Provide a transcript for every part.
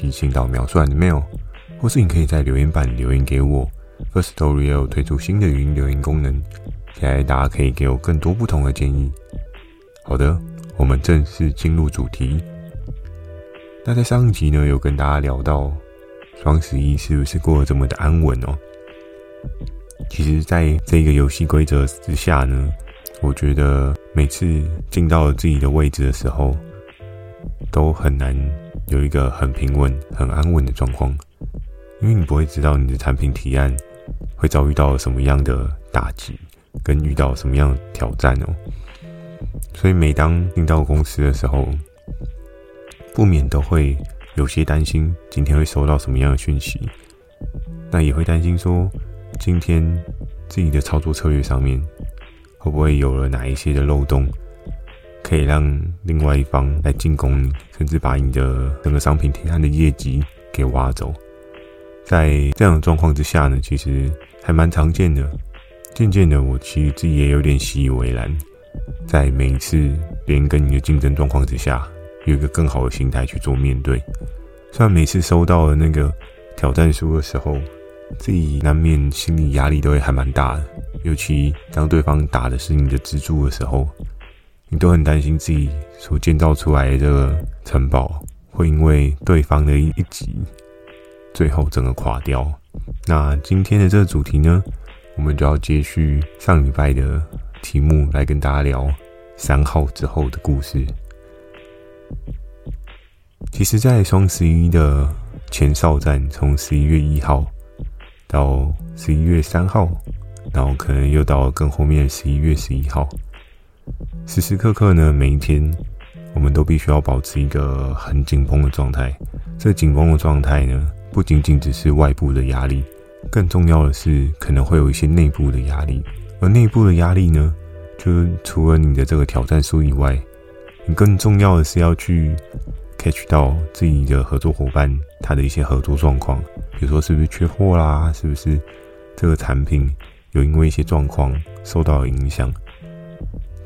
提醒到描述栏的 mail，或是你可以在留言板留言给我。Firstory 也有推出新的语音留言功能，期待大家可以给我更多不同的建议。好的，我们正式进入主题。那在上一集呢，有跟大家聊到双十一是不是过得这么的安稳哦？其实，在这个游戏规则之下呢，我觉得每次进到自己的位置的时候，都很难有一个很平稳、很安稳的状况，因为你不会知道你的产品提案会遭遇到什么样的打击，跟遇到什么样的挑战哦。所以每当进到公司的时候，不免都会有些担心今天会收到什么样的讯息，那也会担心说今天自己的操作策略上面会不会有了哪一些的漏洞。可以让另外一方来进攻你，甚至把你的整个商品提案的业绩给挖走。在这样的状况之下呢，其实还蛮常见的。渐渐的，我其实自己也有点习以为然，在每一次别人跟你的竞争状况之下，有一个更好的心态去做面对。虽然每次收到了那个挑战书的时候，自己难免心理压力都会还蛮大的，尤其当对方打的是你的支柱的时候。你都很担心自己所建造出来的这个城堡会因为对方的一一击，最后整个垮掉。那今天的这个主题呢，我们就要接续上礼拜的题目来跟大家聊三号之后的故事。其实，在双十一的前哨战，从十一月一号到十一月三号，然后可能又到更后面十一月十一号。时时刻刻呢，每一天，我们都必须要保持一个很紧绷的状态。这紧绷的状态呢，不仅仅只是外部的压力，更重要的是可能会有一些内部的压力。而内部的压力呢，就除了你的这个挑战书以外，你更重要的是要去 catch 到自己的合作伙伴他的一些合作状况，比如说是不是缺货啦，是不是这个产品有因为一些状况受到了影响。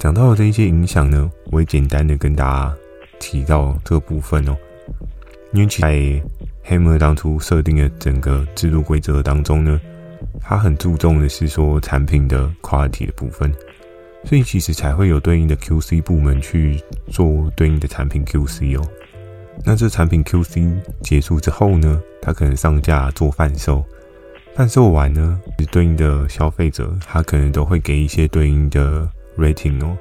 讲到的这一些影响呢，我会简单的跟大家提到这部分哦。因为在 Hammer 当初设定的整个制度规则当中呢，他很注重的是说产品的 quality 的部分，所以其实才会有对应的 QC 部门去做对应的产品 QC 哦。那这产品 QC 结束之后呢，他可能上架做贩售，贩售完呢，对应的消费者他可能都会给一些对应的。Rating 哦，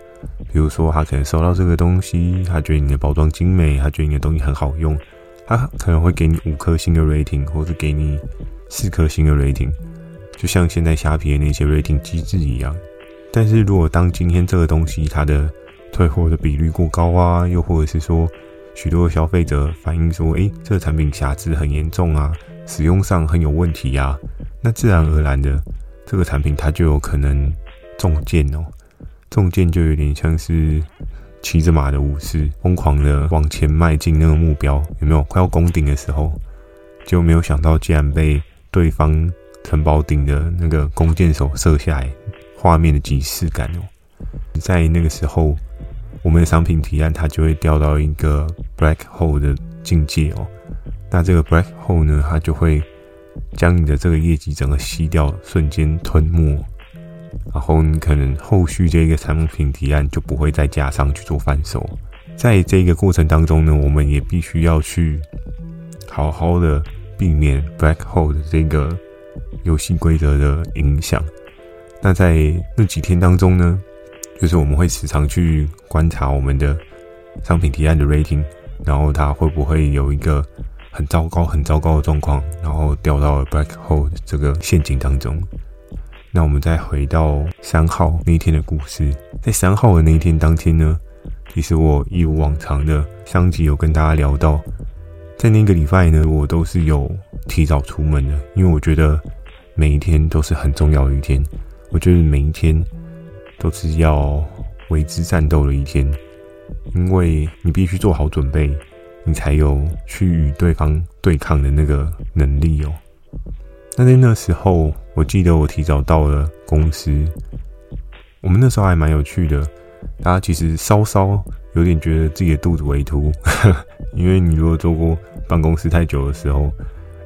比如说他可能收到这个东西，他觉得你的包装精美，他觉得你的东西很好用，他可能会给你五颗星的 rating，或者给你四颗星的 rating，就像现在虾皮的那些 rating 机制一样。但是如果当今天这个东西它的退货的比率过高啊，又或者是说许多消费者反映说，诶，这个产品瑕疵很严重啊，使用上很有问题啊，那自然而然的这个产品它就有可能中箭哦。中箭就有点像是骑着马的武士，疯狂的往前迈进那个目标，有没有？快要攻顶的时候，就没有想到竟然被对方城堡顶的那个弓箭手射下来，画面的即视感哦。在那个时候，我们的商品提案它就会掉到一个 black hole 的境界哦。那这个 black hole 呢，它就会将你的这个业绩整个吸掉，瞬间吞没。然后你可能后续这个产品提案就不会再加上去做贩售，在这个过程当中呢，我们也必须要去好好的避免 black hole 的这个游戏规则的影响。那在那几天当中呢，就是我们会时常去观察我们的商品提案的 rating，然后它会不会有一个很糟糕、很糟糕的状况，然后掉到了 black hole 这个陷阱当中。那我们再回到三号那一天的故事，在三号的那一天当天呢，其实我一如往常的上集有跟大家聊到，在那个礼拜呢，我都是有提早出门的，因为我觉得每一天都是很重要的一天。我觉得每一天都是要为之战斗的一天，因为你必须做好准备，你才有去与对方对抗的那个能力哦。那在那时候，我记得我提早到了公司，我们那时候还蛮有趣的，大家其实稍稍有点觉得自己的肚子微凸。因为你如果坐过办公室太久的时候，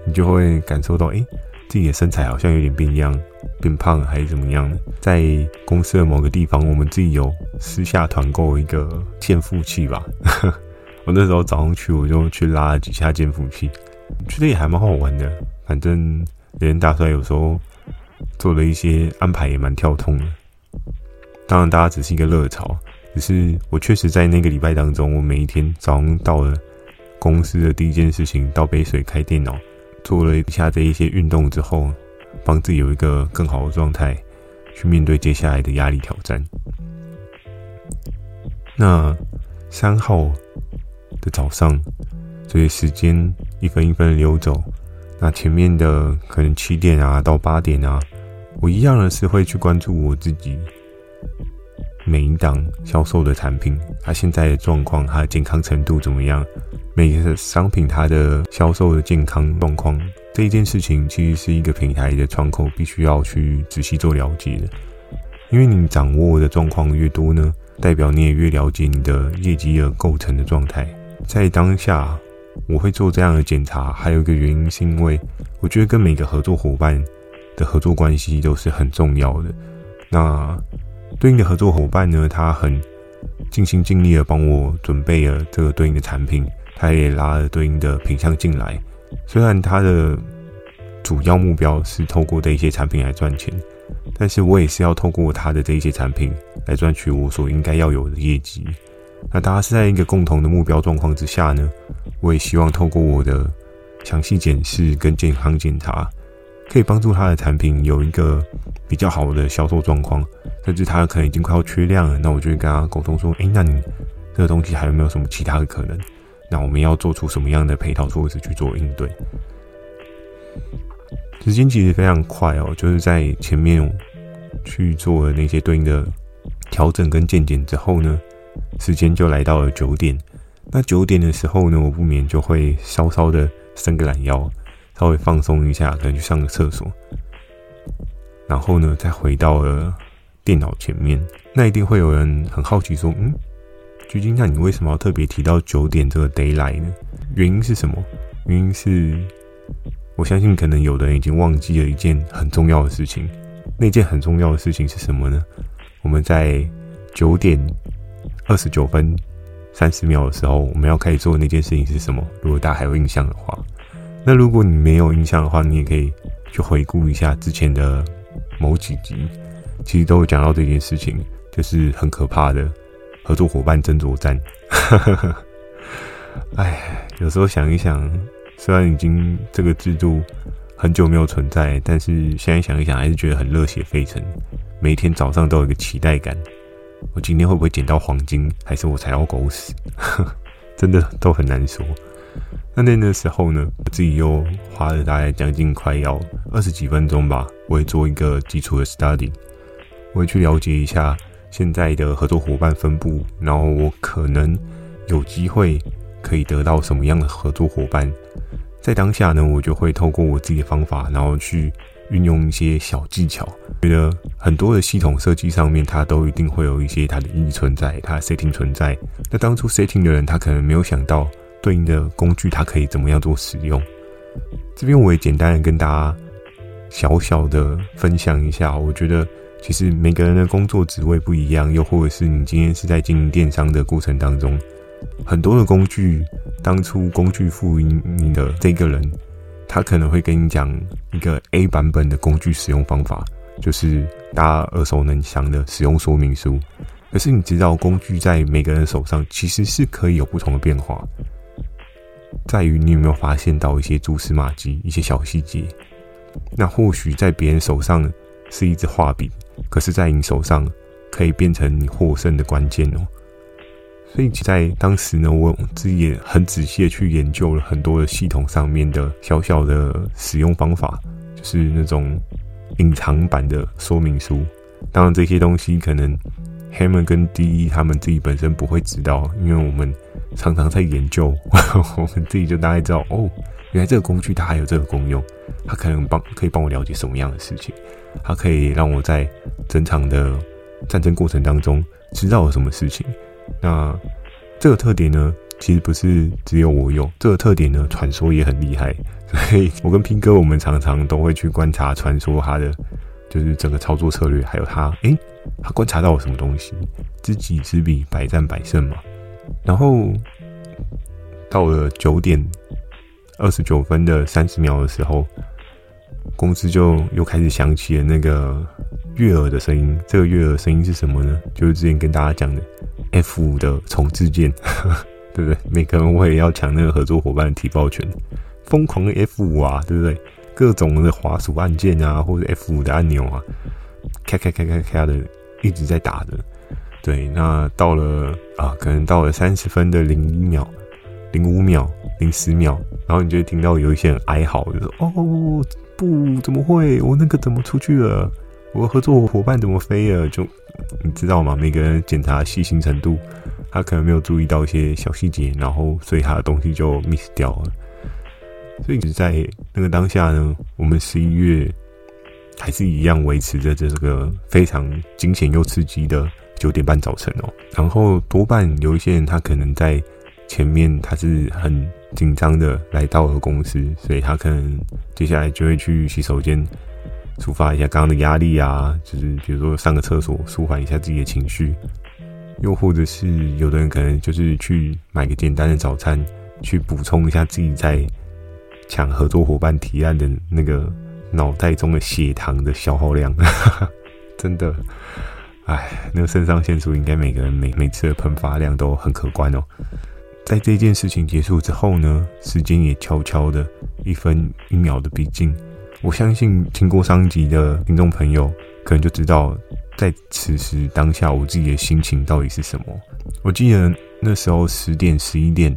你就会感受到，哎，自己的身材好像有点变样、变胖还是怎么样。在公司的某个地方，我们自己有私下团购一个健腹器吧。我那时候早上去，我就去拉了几下健腹器，觉得也还蛮好玩的。反正连大帅有时候做了一些安排也蛮跳通的。当然，大家只是一个热潮，只是我确实在那个礼拜当中，我每一天早上到了。公司的第一件事情，倒杯水，开电脑，做了一下这一些运动之后，帮自己有一个更好的状态，去面对接下来的压力挑战。那三号的早上，所以时间一分一分的流走，那前面的可能七点啊到八点啊，我一样的是会去关注我自己。每一档销售的产品，它现在的状况，它的健康程度怎么样？每一个商品它的销售的健康状况，这一件事情其实是一个平台的窗口必须要去仔细做了解的。因为你掌握的状况越多呢，代表你也越了解你的业绩的构成的状态。在当下，我会做这样的检查，还有一个原因是因为我觉得跟每个合作伙伴的合作关系都是很重要的。那对应的合作伙伴呢，他很尽心尽力的帮我准备了这个对应的产品，他也拉了对应的品项进来。虽然他的主要目标是透过这一些产品来赚钱，但是我也是要透过他的这一些产品来赚取我所应该要有的业绩。那大家是在一个共同的目标状况之下呢，我也希望透过我的详细检视跟健康检查，可以帮助他的产品有一个比较好的销售状况。甚至他可能已经快要缺量了，那我就会跟他沟通说：“诶，那你这个东西还有没有什么其他的可能？那我们要做出什么样的配套措施去做应对？”时间其实非常快哦，就是在前面去做了那些对应的调整跟健检之后呢，时间就来到了九点。那九点的时候呢，我不免就会稍稍的伸个懒腰，稍微放松一下，可能去上个厕所，然后呢，再回到了。电脑前面，那一定会有人很好奇说：“嗯，鞠金，那你为什么要特别提到九点这个 deadline 呢？原因是什么？原因是，我相信可能有的人已经忘记了一件很重要的事情。那件很重要的事情是什么呢？我们在九点二十九分三十秒的时候，我们要开始做那件事情是什么？如果大家还有印象的话，那如果你没有印象的话，你也可以去回顾一下之前的某几集。”其实都有讲到这件事情，就是很可怕的合作伙伴争夺战。哎，有时候想一想，虽然已经这个制度很久没有存在，但是现在想一想，还是觉得很热血沸腾。每天早上都有一个期待感，我今天会不会捡到黄金，还是我踩到狗屎？真的都很难说。那那那时候呢，我自己又花了大概将近快要二十几分钟吧，我会做一个基础的 study。我会去了解一下现在的合作伙伴分布，然后我可能有机会可以得到什么样的合作伙伴。在当下呢，我就会透过我自己的方法，然后去运用一些小技巧。觉得很多的系统设计上面，它都一定会有一些它的意义存在，它的 setting 存在。那当初 setting 的人，他可能没有想到对应的工具，它可以怎么样做使用。这边我也简单的跟大家小小的分享一下，我觉得。其实每个人的工作职位不一样，又或者是你今天是在经营电商的过程当中，很多的工具，当初工具赋予你的这个人，他可能会跟你讲一个 A 版本的工具使用方法，就是大家耳熟能详的使用说明书。可是你知道，工具在每个人手上其实是可以有不同的变化，在于你有没有发现到一些蛛丝马迹、一些小细节。那或许在别人手上是一支画笔。可是，在你手上可以变成你获胜的关键哦。所以在当时呢，我自己也很仔细的去研究了很多的系统上面的小小的使用方法，就是那种隐藏版的说明书。当然，这些东西可能 Hammer 跟 DE 他们自己本身不会知道，因为我们常常在研究，我们自己就大概知道哦，原来这个工具它还有这个功用，它可能帮可以帮我了解什么样的事情，它可以让我在整场的战争过程当中知道了什么事情。那这个特点呢，其实不是只有我有。这个特点呢，传说也很厉害。所以我跟拼哥，我们常常都会去观察传说他的，就是整个操作策略，还有他，诶，他观察到了什么东西？知己知彼，百战百胜嘛。然后到了九点二十九分的三十秒的时候，公司就又开始响起了那个悦耳的声音。这个悦耳声音是什么呢？就是之前跟大家讲的。F 五的重置键，对不对？每个人我也要抢那个合作伙伴的提报权，疯狂的 F 五啊，对不对？各种的滑鼠按键啊，或者 F 五的按钮啊，咔咔咔咔咔的一直在打的。对，那到了啊，可能到了三十分的零一秒、零五秒、零十秒，然后你就会听到有一些人哀嚎，就说：“哦，不，怎么会？我那个怎么出去了？我合作伙伴怎么飞了？”就。你知道吗？每个人检查细心程度，他可能没有注意到一些小细节，然后所以他的东西就 miss 掉了。所以在那个当下呢，我们十一月还是一样维持着这个非常惊险又刺激的九点半早晨哦。然后多半有一些人他可能在前面他是很紧张的来到了公司，所以他可能接下来就会去洗手间。抒发一下刚刚的压力啊，就是比如说上个厕所，舒缓一下自己的情绪，又或者是有的人可能就是去买个简单的早餐，去补充一下自己在抢合作伙伴提案的那个脑袋中的血糖的消耗量。真的，哎，那个肾上腺素应该每个人每每次的喷发量都很可观哦。在这件事情结束之后呢，时间也悄悄的一分一秒的逼近。我相信听过上集的听众朋友，可能就知道在此时当下我自己的心情到底是什么。我记得那时候十点、十一点，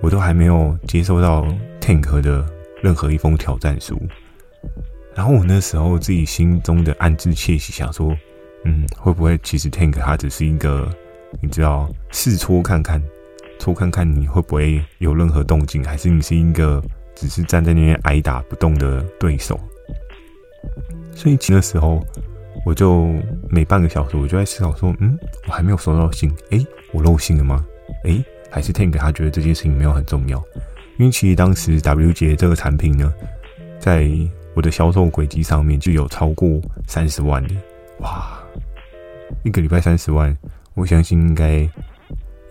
我都还没有接收到 Tank 的任何一封挑战书。然后我那时候自己心中的暗自窃喜，想说，嗯，会不会其实 Tank 它只是一个，你知道，试戳看看，戳看看你会不会有任何动静，还是你是一个。只是站在那边挨打不动的对手，所以那时候我就每半个小时，我就在思考说：嗯，我还没有收到信，诶，我漏信了吗？诶，还是 Tank 他觉得这件事情没有很重要？因为其实当时 W 节这个产品呢，在我的销售轨迹上面就有超过三十万的，哇，一个礼拜三十万，我相信应该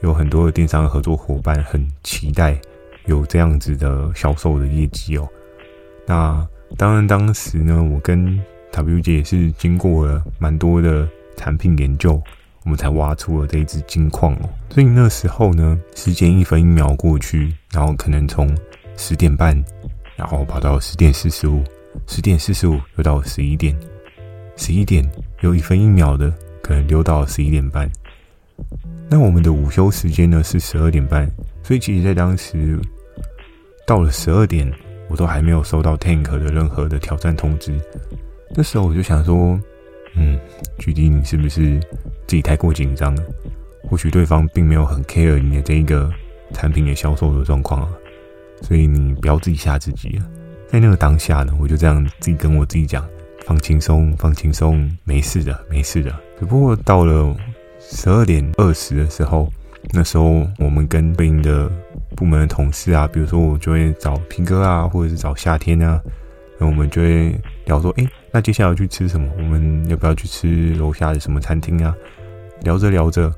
有很多的电商合作伙伴很期待。有这样子的销售的业绩哦，那当然当时呢，我跟 W 姐也是经过了蛮多的产品研究，我们才挖出了这一支金矿哦。所以那时候呢，时间一分一秒过去，然后可能从十点半，然后跑到十点四十五，十点四十五又到十一点，十一点又一分一秒的可能溜到十一点半。那我们的午休时间呢是十二点半，所以其实在当时。到了十二点，我都还没有收到 Tank 的任何的挑战通知。那时候我就想说，嗯，举例你是不是自己太过紧张了？或许对方并没有很 care 你的这一个产品的销售的状况啊，所以你不要自己吓自己啊。在那个当下呢，我就这样自己跟我自己讲，放轻松，放轻松，没事的，没事的。只不过到了十二点二十的时候，那时候我们跟对应的。部门的同事啊，比如说我就会找平哥啊，或者是找夏天啊，那我们就会聊说，诶，那接下来要去吃什么？我们要不要去吃楼下的什么餐厅啊？聊着聊着，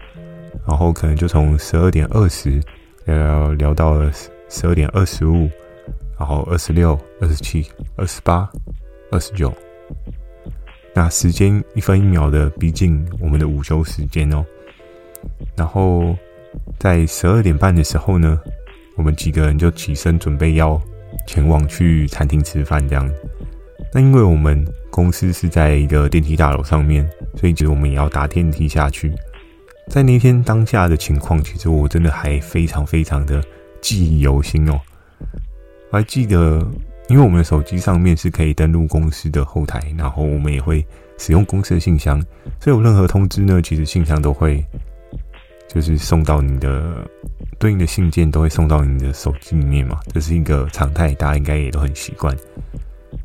然后可能就从十二点二十聊聊聊到了十二点二十五，然后二十六、二十七、二十八、二十九，那时间一分一秒的逼近我们的午休时间哦，然后在十二点半的时候呢。我们几个人就起身准备要前往去餐厅吃饭，这样。那因为我们公司是在一个电梯大楼上面，所以其实我们也要搭电梯下去。在那天当下的情况，其实我真的还非常非常的记忆犹新哦。我还记得，因为我们的手机上面是可以登录公司的后台，然后我们也会使用公司的信箱，所以有任何通知呢，其实信箱都会就是送到你的对应的信件，都会送到你的手机里面嘛，这是一个常态，大家应该也都很习惯。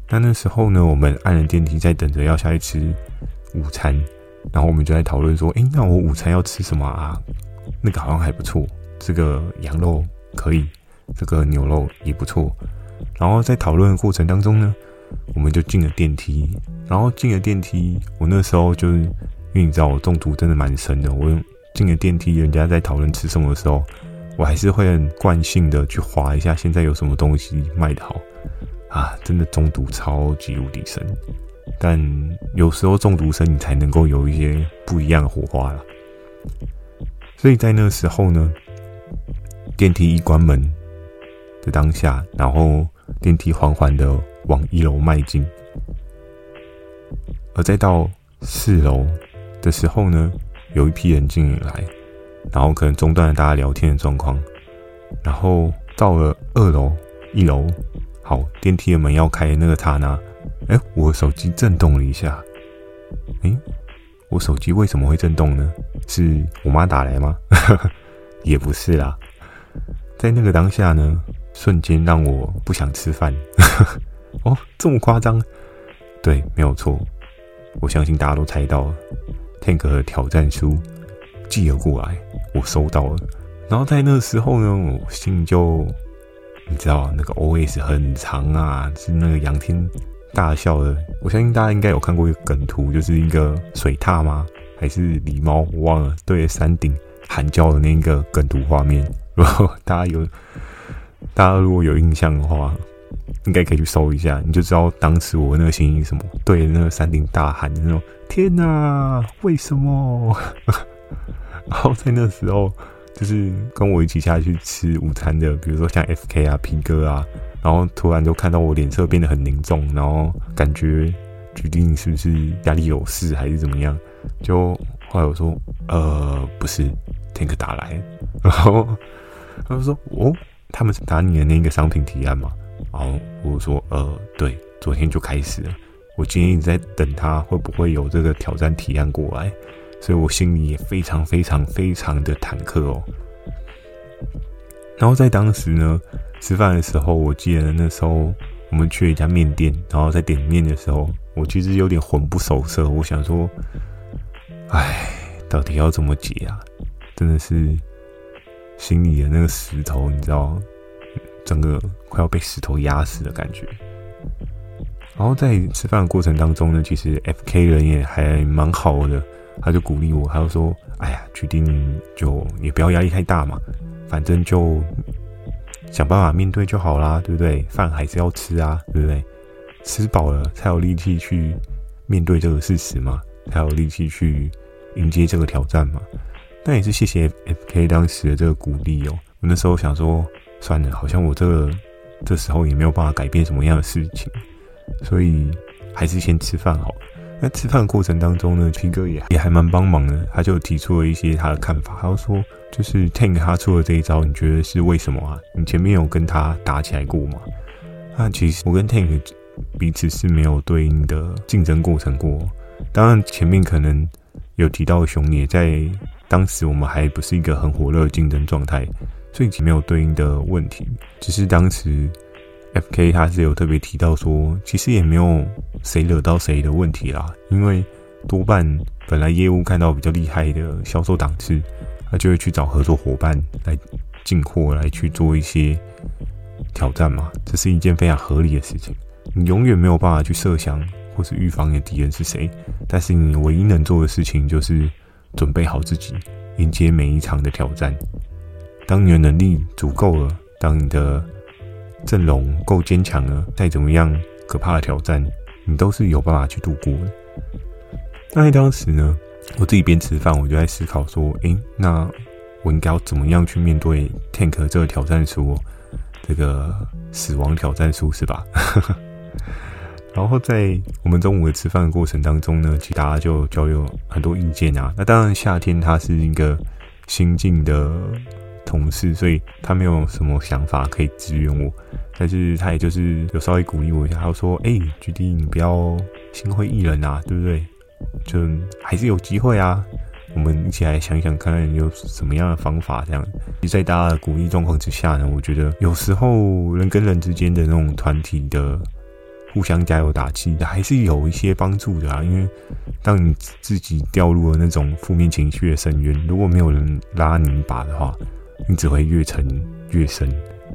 那那时候呢，我们按了电梯，在等着要下去吃午餐。然后我们就在讨论说，诶，那我午餐要吃什么啊？那个好像还不错，这个羊肉可以，这个牛肉也不错。然后在讨论的过程当中呢，我们就进了电梯。然后进了电梯，我那时候就是，因为你知道我中毒真的蛮深的。我进了电梯，人家在讨论吃什么的时候，我还是会很惯性的去划一下，现在有什么东西卖的好啊？真的中毒超级无敌深。但有时候中毒深，你才能够有一些不一样的火花啦。所以在那时候呢，电梯一关门的当下，然后电梯缓缓的往一楼迈进，而再到四楼的时候呢，有一批人进来，然后可能中断了大家聊天的状况，然后到了二楼、一楼，好，电梯的门要开的那个刹那。哎，我手机震动了一下。哎，我手机为什么会震动呢？是我妈打来吗？也不是啦，在那个当下呢，瞬间让我不想吃饭。哦，这么夸张？对，没有错。我相信大家都猜到了，Tank 的挑战书寄了过来，我收到了。然后在那个时候呢，我心里就，你知道那个 OS 很长啊，是那个仰天。大笑的，我相信大家应该有看过一个梗图，就是一个水獭吗？还是狸猫？我忘了。对着山顶喊叫的那个梗图画面，如果大家有，大家如果有印象的话，应该可以去搜一下，你就知道当时我那个心情什么。对那个山顶大喊的那种，天哪，为什么？然后在那时候，就是跟我一起下去吃午餐的，比如说像 FK 啊、P 哥啊。然后突然就看到我脸色变得很凝重，然后感觉决定是不是家里有事还是怎么样？就后来我说，呃，不是，Tank 打来，然后他就说，哦，他们是打你的那个商品提案嘛？然后我说，呃，对，昨天就开始了。我今天一直在等他会不会有这个挑战提案过来，所以我心里也非常非常非常的忐忑哦。然后在当时呢，吃饭的时候，我记得那时候我们去了一家面店，然后在点面的时候，我其实有点魂不守舍。我想说，哎，到底要怎么解啊？真的是心里的那个石头，你知道，整个快要被石头压死的感觉。然后在吃饭的过程当中呢，其实 FK 人也还蛮好的，他就鼓励我，他就说：“哎呀，决定就也不要压力太大嘛。”反正就想办法面对就好啦，对不对？饭还是要吃啊，对不对？吃饱了才有力气去面对这个事实嘛，才有力气去迎接这个挑战嘛。那也是谢谢 FK 当时的这个鼓励哦。我那时候想说，算了，好像我这个这时候也没有办法改变什么样的事情，所以还是先吃饭好了。在吃饭过程当中呢皮哥也也还蛮帮忙的，他就提出了一些他的看法。他就说，就是 Tank 他出了这一招，你觉得是为什么啊？你前面有跟他打起来过吗？那其实我跟 Tank 彼此是没有对应的竞争过程过。当然前面可能有提到熊野，在当时我们还不是一个很火热的竞争状态，所以没有对应的问题。只是当时。F.K. 他是有特别提到说，其实也没有谁惹到谁的问题啦，因为多半本来业务看到比较厉害的销售档次，他就会去找合作伙伴来进货，来去做一些挑战嘛，这是一件非常合理的事情。你永远没有办法去设想或是预防你的敌人是谁，但是你唯一能做的事情就是准备好自己，迎接每一场的挑战。当你的能力足够了，当你的阵容够坚强了，再怎么样可怕的挑战，你都是有办法去度过的。那在当时呢，我自己边吃饭，我就在思考说：诶、那我应该要怎么样去面对 Tank 这个挑战书？这个死亡挑战书是吧？然后在我们中午的吃饭的过程当中呢，其实大家就交流很多意见啊。那当然夏天他是一个新进的同事，所以他没有什么想法可以支援我，但是他也就是有稍微鼓励我一下，他说：“哎、欸，菊弟，你不要心灰意冷啊，对不对？就还是有机会啊。”我们一起来想想看有什么样的方法，这样。在大家的鼓励状况之下呢，我觉得有时候人跟人之间的那种团体的互相加油打气，还是有一些帮助的啊。因为当你自己掉入了那种负面情绪的深渊，如果没有人拉你一把的话，你只会越沉越深，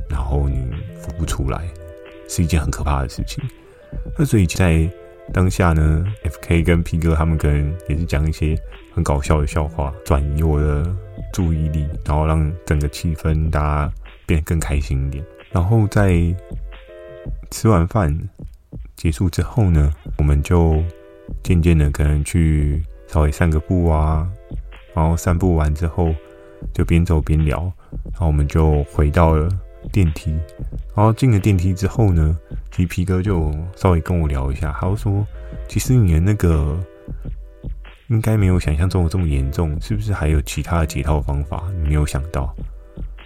然后你浮不出来，是一件很可怕的事情。那所以在当下呢，FK 跟 P 哥他们可能也是讲一些很搞笑的笑话，转移我的注意力，然后让整个气氛大家变得更开心一点。然后在吃完饭结束之后呢，我们就渐渐的可能去稍微散个步啊，然后散步完之后就边走边聊，然后我们就回到了电梯。然后进了电梯之后呢，皮皮哥就稍微跟我聊一下，他就说：“其实你的那个应该没有想象中的这么严重，是不是还有其他的解套方法？你没有想到？”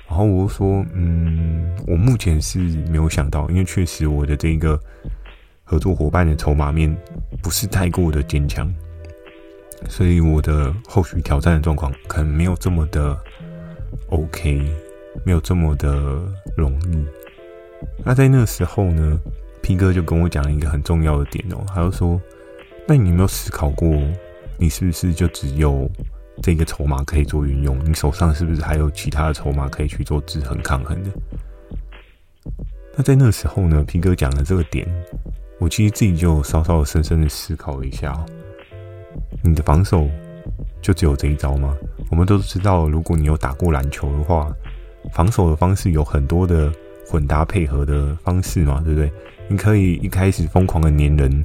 然后我就说：“嗯，我目前是没有想到，因为确实我的这个合作伙伴的筹码面不是太过的坚强，所以我的后续挑战的状况可能没有这么的 OK，没有这么的容易。”那在那时候呢，P 哥就跟我讲一个很重要的点哦，他就说：“那你有没有思考过，你是不是就只有这个筹码可以做运用？你手上是不是还有其他的筹码可以去做制衡抗衡的？”那在那时候呢，P 哥讲的这个点，我其实自己就稍稍深深的思考了一下。你的防守就只有这一招吗？我们都知道，如果你有打过篮球的话，防守的方式有很多的。混搭配合的方式嘛，对不对？你可以一开始疯狂的黏人，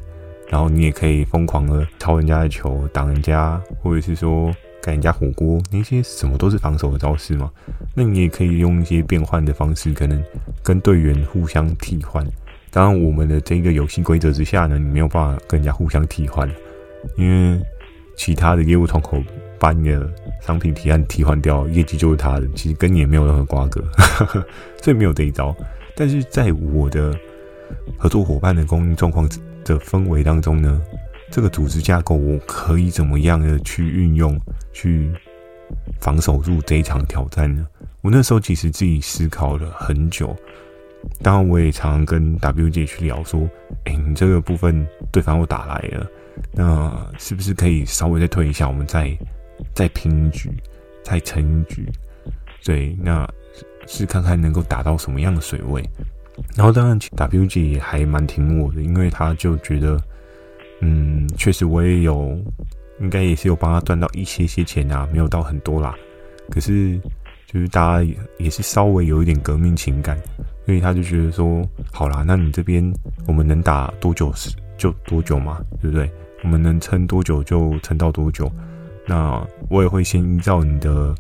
然后你也可以疯狂的抄人家的球，挡人家，或者是说盖人家火锅，那些什么都是防守的招式嘛。那你也可以用一些变换的方式，可能跟队员互相替换。当然，我们的这个游戏规则之下呢，你没有办法跟人家互相替换，因为其他的业务窗口把你的商品提案替换掉，业绩就是他的，其实跟你也没有任何瓜葛，所以没有这一招。但是在我的合作伙伴的供应状况的氛围当中呢，这个组织架构我可以怎么样的去运用，去防守住这一场挑战呢？我那时候其实自己思考了很久，当然我也常常跟 W 姐去聊说，哎，你这个部分对方又打来了。那是不是可以稍微再推一下？我们再再拼一局，再撑一局，对，那是看看能够打到什么样的水位。然后当然，WG 也还蛮挺我的，因为他就觉得，嗯，确实我也有，应该也是有帮他赚到一些些钱啊，没有到很多啦。可是就是大家也也是稍微有一点革命情感，所以他就觉得说，好啦，那你这边我们能打多久是就多久嘛，对不对？我们能撑多久就撑到多久，那我也会先依照你的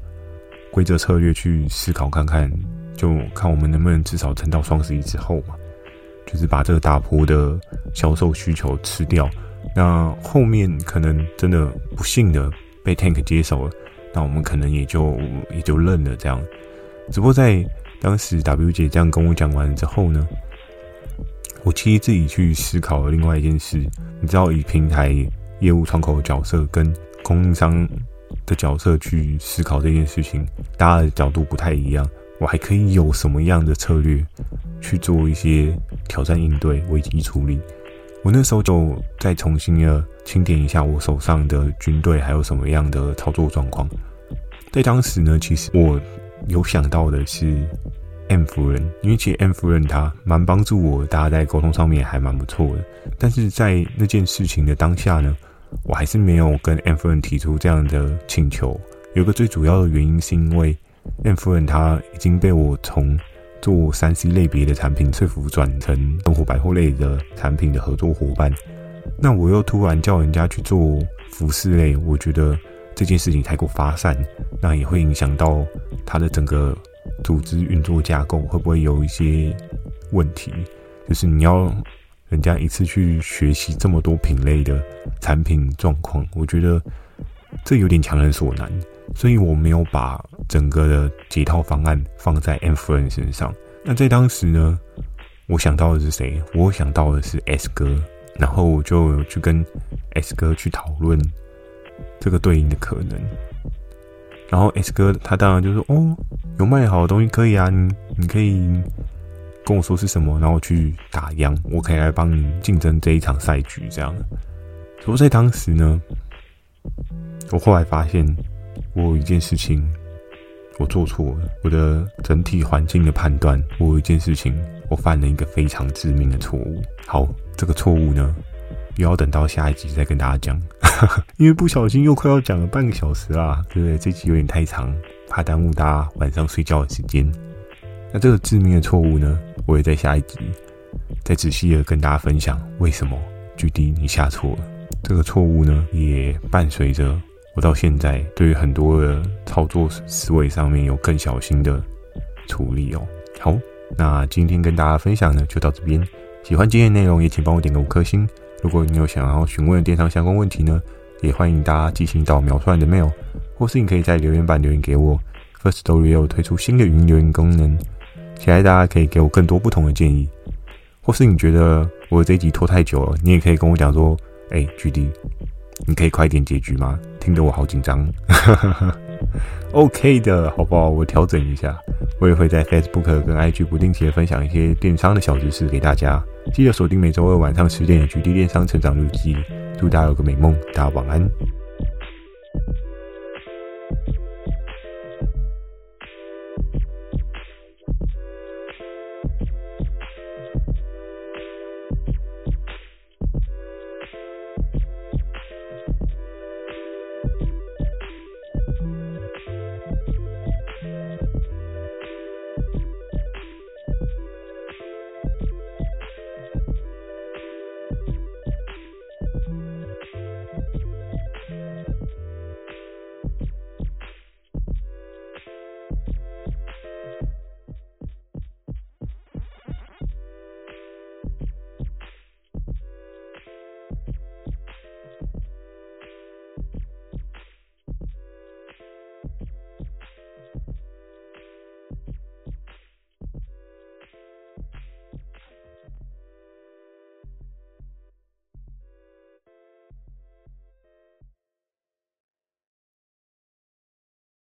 规则策略去思考看看，就看我们能不能至少撑到双十一之后嘛，就是把这个打破的销售需求吃掉。那后面可能真的不幸的被 Tank 接手了，那我们可能也就也就认了这样。只不过在当时 W 姐这样跟我讲完之后呢，我其实自己去思考了另外一件事，你知道，以平台业务窗口的角色跟供应商的角色去思考这件事情，大家的角度不太一样。我还可以有什么样的策略去做一些挑战应对、危机处理？我那时候就再重新的清点一下我手上的军队，还有什么样的操作状况。在当时呢，其实我有想到的是。M 夫人，因为其实 M 夫人她蛮帮助我，大家在沟通上面还蛮不错的。但是在那件事情的当下呢，我还是没有跟 M 夫人提出这样的请求。有个最主要的原因是因为 M 夫人她已经被我从做三 C 类别的产品说服转成生活百货类的产品的合作伙伴。那我又突然叫人家去做服饰类，我觉得这件事情太过发散，那也会影响到他的整个。组织运作架构会不会有一些问题？就是你要人家一次去学习这么多品类的产品状况，我觉得这有点强人所难，所以我没有把整个的解套方案放在 M 夫人身上。那在当时呢，我想到的是谁？我想到的是 S 哥，然后我就去跟 S 哥去讨论这个对应的可能。然后 S 哥他当然就说：“哦，有卖好的东西可以啊，你你可以跟我说是什么，然后去打样，我可以来帮你竞争这一场赛局。”这样的。不过在当时呢，我后来发现我有一件事情我做错了，我的整体环境的判断，我有一件事情我犯了一个非常致命的错误。好，这个错误呢，又要等到下一集再跟大家讲。因为不小心又快要讲了半个小时啦，对不对？这集有点太长，怕耽误大家晚上睡觉的时间。那这个致命的错误呢，我也在下一集再仔细的跟大家分享为什么 GD 你下错了。这个错误呢，也伴随着我到现在对于很多的操作思维上面有更小心的处理哦。好，那今天跟大家分享呢就到这边。喜欢今天内容也请帮我点个五颗星。如果你有想要询问电商相关问题呢，也欢迎大家寄信到描述栏的 mail，或是你可以在留言板留言给我。First Story 有推出新的语音留言功能，期待大家可以给我更多不同的建议，或是你觉得我这一集拖太久了，你也可以跟我讲说，哎、欸，GD，你可以快点结局吗？听得我好紧张。OK 的，好不好？我调整一下，我也会在 Facebook 跟 IG 不定期的分享一些电商的小知识给大家。记得锁定每周二晚上十点的局地电商成长日记，祝大家有个美梦。大家晚安。